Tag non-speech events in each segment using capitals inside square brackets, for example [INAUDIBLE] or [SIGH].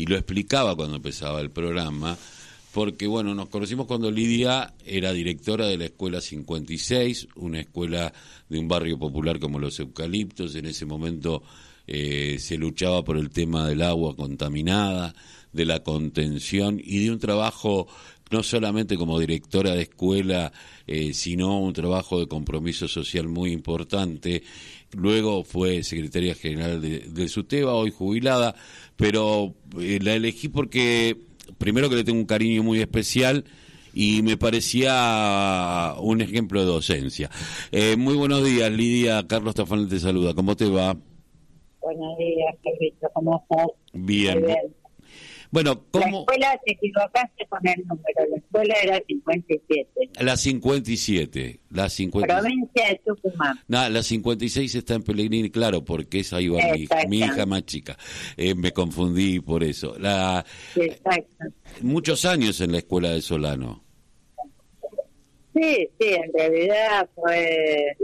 y lo explicaba cuando empezaba el programa, porque bueno, nos conocimos cuando Lidia era directora de la Escuela 56, una escuela de un barrio popular como Los Eucaliptos, en ese momento eh, se luchaba por el tema del agua contaminada, de la contención y de un trabajo no solamente como directora de escuela, eh, sino un trabajo de compromiso social muy importante. Luego fue secretaria general de, de SUTEBA, hoy jubilada, pero eh, la elegí porque, primero que le tengo un cariño muy especial, y me parecía un ejemplo de docencia. Eh, muy buenos días, Lidia. Carlos Tafán te saluda. ¿Cómo te va? Buenos días, Carlito. ¿Cómo estás? Bien. bien. Bueno, ¿cómo? La escuela, te equivocaste con el número, la escuela era 57. La 57, la 57. Provincia de Tucumán. No, la 56 está en Pellegrini, claro, porque esa iba mi, mi hija más chica. Eh, me confundí por eso. La, Exacto. Muchos años en la escuela de Solano. Sí, sí, en realidad fue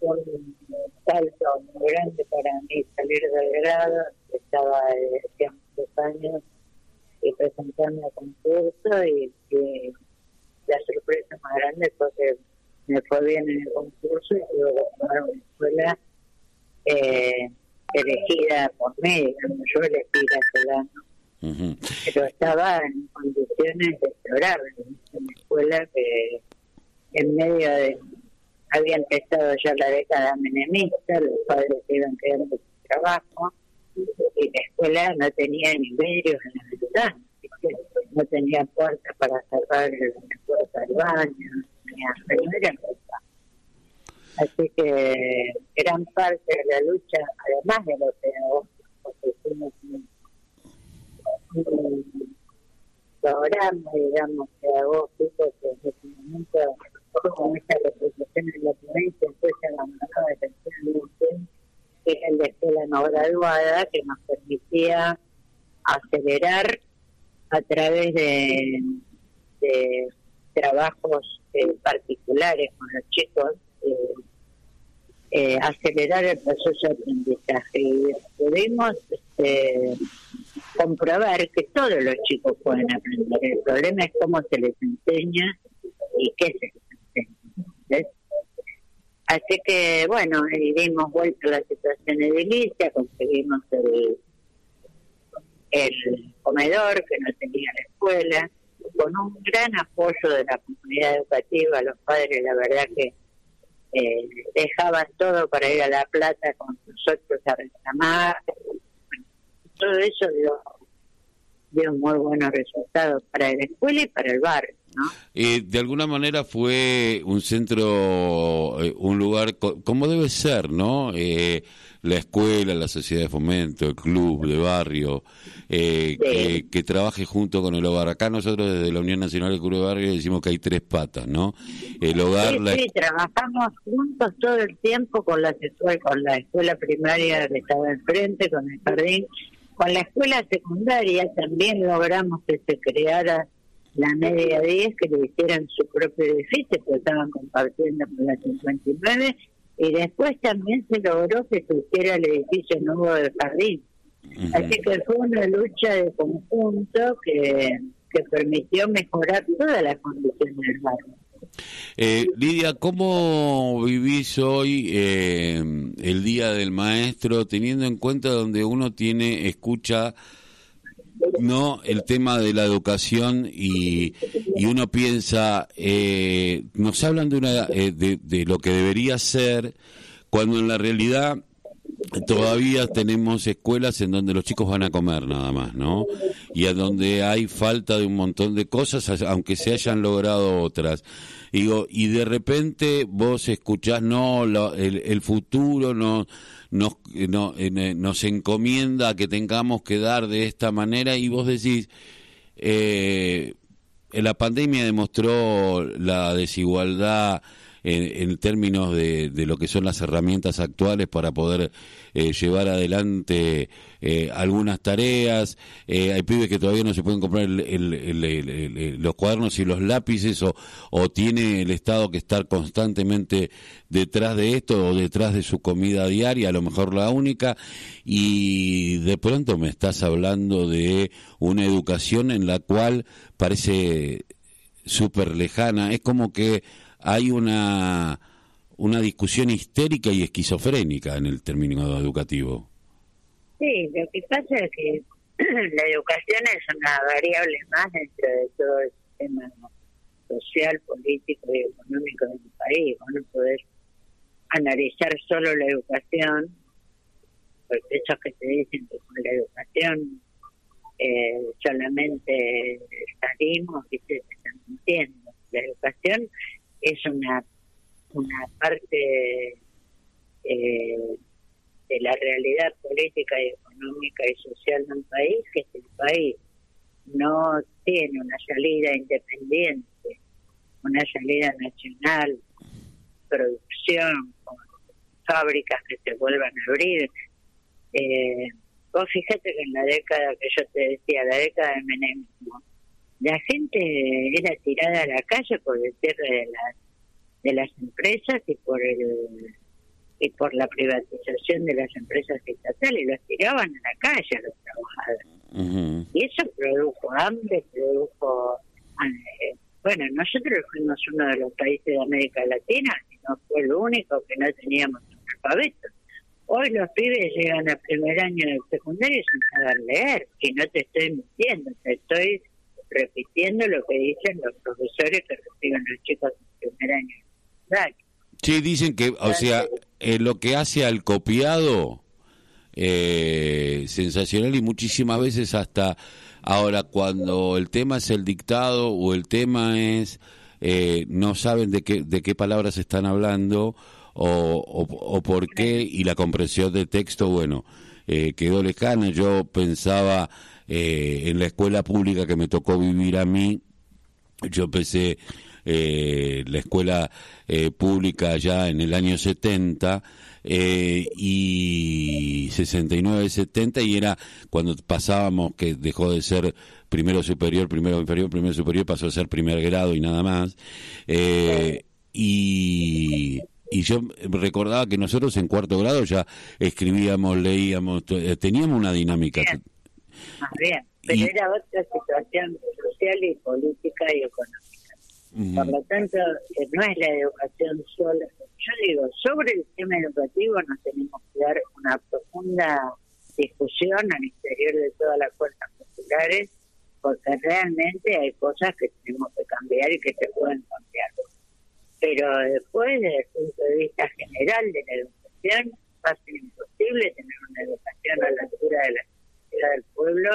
un salto muy grande para mí salir del grado. Estaba de muchos años y presentarme a concurso y la sorpresa más grande fue que me fue bien en el concurso y luego tomar una escuela eh, elegida por mí, yo elegí la Solano, pero estaba en condiciones de explorar en una escuela que en medio de había empezado ya la década menemista, los padres iban quedando sin trabajo, y la escuela no tenía ni medios en la ventana, no tenía puertas para cerrar la puerta del baño, no era Así que gran parte de la lucha, además de lo pedagógico, porque hicimos un, un programa, digamos, pedagógico que en ese momento, con esta representación en la provincia, fue abandonado de atención que era el de escuela no graduada, que nos permitía acelerar a través de, trabajos eh, particulares con los chicos, eh, eh, acelerar el proceso de aprendizaje. Y pudimos este, comprobar que todos los chicos pueden aprender. El problema es cómo se les enseña y qué se enseña. Así que, bueno, dimos vuelta a la situación edilicia, conseguimos el, el comedor que no tenía la escuela, con un gran apoyo de la comunidad educativa, los padres, la verdad que eh, dejaban todo para ir a La Plata con nosotros a reclamar. Todo eso dio, dio muy buenos resultados para la escuela y para el barrio. Eh, de alguna manera fue un centro, eh, un lugar como debe ser, ¿no? Eh, la escuela, la sociedad de fomento, el club de barrio, que, trabaje junto con el hogar. Acá nosotros desde la Unión Nacional del Club de Barrio decimos que hay tres patas, ¿no? El hogar... Sí, trabajamos juntos todo el tiempo con la, con la escuela primaria que estaba enfrente, con el jardín. Con la escuela secundaria también logramos que se creara la media 10 que le hicieran su propio edificio, que estaban compartiendo con la 59, y después también se logró que se hiciera el edificio nuevo del jardín. Así que fue una lucha de conjunto que, que permitió mejorar todas las condiciones del barrio. Eh, Lidia, ¿cómo vivís hoy eh, el Día del Maestro teniendo en cuenta donde uno tiene, escucha no el tema de la educación y, y uno piensa, eh, nos hablan de, una, eh, de, lo que debería ser, cuando en la realidad todavía tenemos escuelas en donde los chicos van a comer nada más, ¿no? Y a donde hay falta de un montón de cosas, aunque se hayan logrado otras. Digo, y de repente vos escuchás, no, el, futuro no nos, no, eh, nos encomienda que tengamos que dar de esta manera y vos decís, eh, la pandemia demostró la desigualdad en, términos de, de, lo que son las herramientas actuales para poder eh, llevar adelante eh, algunas tareas. Eh, hay pibes que todavía no se pueden comprar los cuadernos y los lápices o, o tiene el Estado que estar constantemente detrás de esto o detrás de su comida diaria, a lo mejor la única, y de pronto me estás hablando de una educación en la cual parece súper lejana, es como que hay una, una discusión histérica y esquizofrénica en el término educativo. Sí, lo que pasa es que [CLEARS THROAT] la educación es una variable más dentro de todo el sistema social, político y económico del país. no podés analizar solo la educación, porque esos que te dicen que con la educación eh, solamente salimos y se están mintiendo. La educación es una, una parte eh, de la realidad política y económica y social de un país, que si el país no tiene una salida independiente, una salida nacional, producción, fábricas que se vuelvan a abrir, eh, Vos fíjate que en la década que yo te decía, la década del menemismo, la gente era tirada a la calle por el cierre de las, de las empresas y por el y por la privatización de las empresas estatales, los tiraban a la calle a los trabajadores. Y eso produjo hambre, produjo... Eh, bueno, nosotros fuimos uno de los países de América Latina, y no fue el único que no teníamos alfabeto. Hoy los pibes llegan al primer año del secundario sin saber leer, y no te estoy mintiendo, te estoy repitiendo lo que dicen los profesores que reciben los chicos en primer año. Sí, dicen que, o sea, eh, lo que hace al copiado, eh, sensacional y muchísimas veces hasta ahora cuando el tema es el dictado o el tema es eh, no saben de qué, de qué palabras están hablando o, o, por qué y la comprensión de texto, bueno, eh, quedó lejana. Yo pensaba eh, en la escuela pública que me tocó vivir a mí, yo empecé eh, la escuela eh, pública ya en el año 70 eh, y 69, 70 y era cuando pasábamos que dejó de ser primero superior, primero inferior, primero superior, pasó a ser primer grado y nada más. Eh, y y yo recordaba que nosotros en cuarto grado ya escribíamos, leíamos, teníamos una dinámica. Más bien, pero era otra situación social y política y económica. Por lo tanto, eh, no es la educación sola. Yo digo, sobre el tema educativo nos tenemos que dar una profunda discusión al interior de todas las fuerzas populares, porque realmente hay cosas que tenemos que cambiar y que se pueden cambiar pero después, desde el punto de vista general de la educación, va a ser imposible tener una educación a la altura de la del pueblo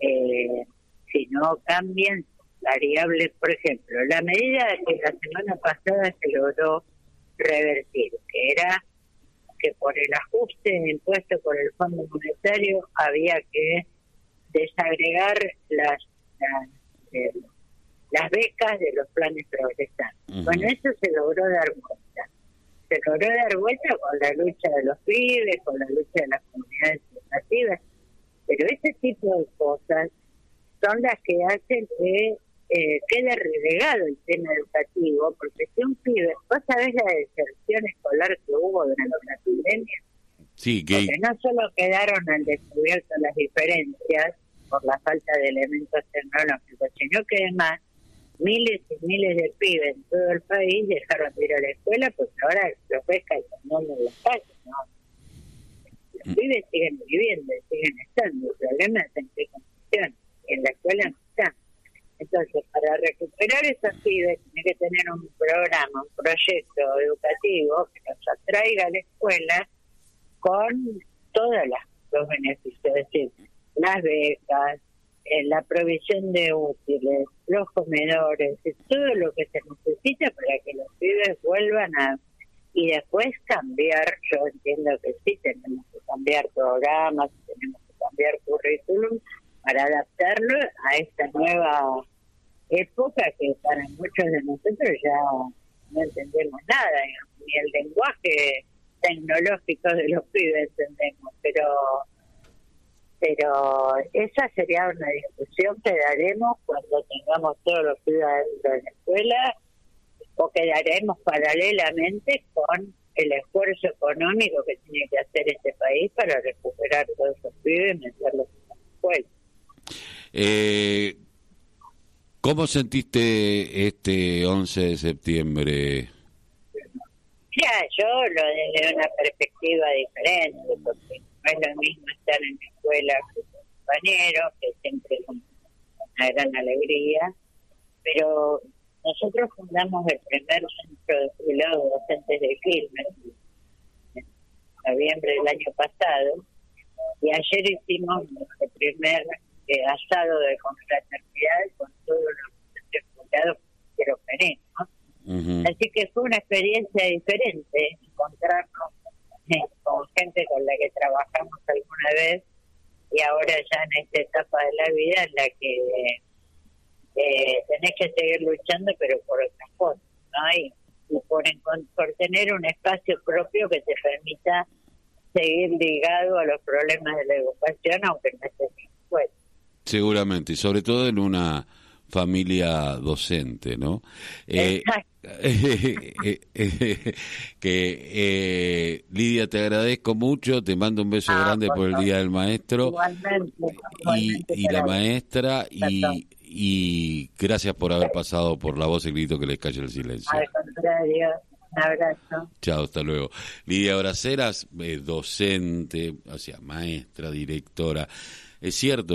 eh, si no cambian variables. Por ejemplo, la medida que la semana pasada se logró revertir, que era que por el ajuste de impuestos por el Fondo Monetario había que desagregar las, las eh, las becas de los planes progresantes. Bueno, eso se logró dar vuelta. Se logró dar vuelta con la lucha de los pibes, con la lucha de las comunidades educativas, pero ese tipo de cosas son las que hacen que eh, quede relegado el tema educativo, porque si un pibe, vos sabés la deserción escolar que hubo durante la pandemia, sí, que... porque no solo quedaron al descubierto las diferencias por la falta de elementos tecnológicos, sino que además miles y miles de pibes en todo el país dejaron de ir a la escuela porque ahora los ves calzando en las calles, ¿no? Pibes siguen viviendo, siguen estando, el problema es en qué condiciones, en la escuela no están. Entonces, para recuperar esos pibes, tiene que tener un programa, un proyecto educativo que los atraiga a la escuela con todos los beneficios, es decir, las becas, la provisión de útiles, los comedores, todo lo que se necesita para que los pibes vuelvan a... Y después cambiar, yo entiendo que sí, tenemos cambiar programas, tenemos que cambiar currículum para adaptarlo a esta nueva época que para muchos de nosotros ya no entendemos nada, ni el lenguaje tecnológico de los pibes entendemos, pero pero esa sería una discusión que daremos cuando tengamos todos los pibes de la escuela o que daremos paralelamente con el esfuerzo económico que tiene que hacer este país para recuperar todos esos pibes y meterlos en la escuela. Eh, ¿Cómo sentiste este 11 de septiembre? Ya, yo lo desde una perspectiva diferente, porque no es lo mismo estar en la escuela con compañeros, que siempre es una gran alegría, pero nosotros fundamos el primer centro de jubilados docentes de Quilmes en noviembre del año pasado y ayer hicimos nuestro primer eh, asado de confraternidad con todos los docentes jubilados que lo queremos. Así que fue una experiencia diferente encontrarnos eh, con gente con la que trabajamos alguna vez y ahora ya en esta etapa de la vida en la que que seguir luchando, pero por otras cosas, ¿no? Y, por, por tener un espacio propio que te permita seguir ligado a los problemas de la educación, aunque no estés en escuela. Seguramente, y sobre todo en una familia docente, ¿no? Eh, [LAUGHS] eh, eh, que Lidia te agradezco mucho, te mando un beso ah, grande por, el Día del Maestro y, y la maestra y, y gracias por haber pasado por la voz y grito que les calle el silencio. Al contrario, un abrazo. Chao, hasta luego. Lidia Braceras, docente, o sea, maestra, directora. Es cierto,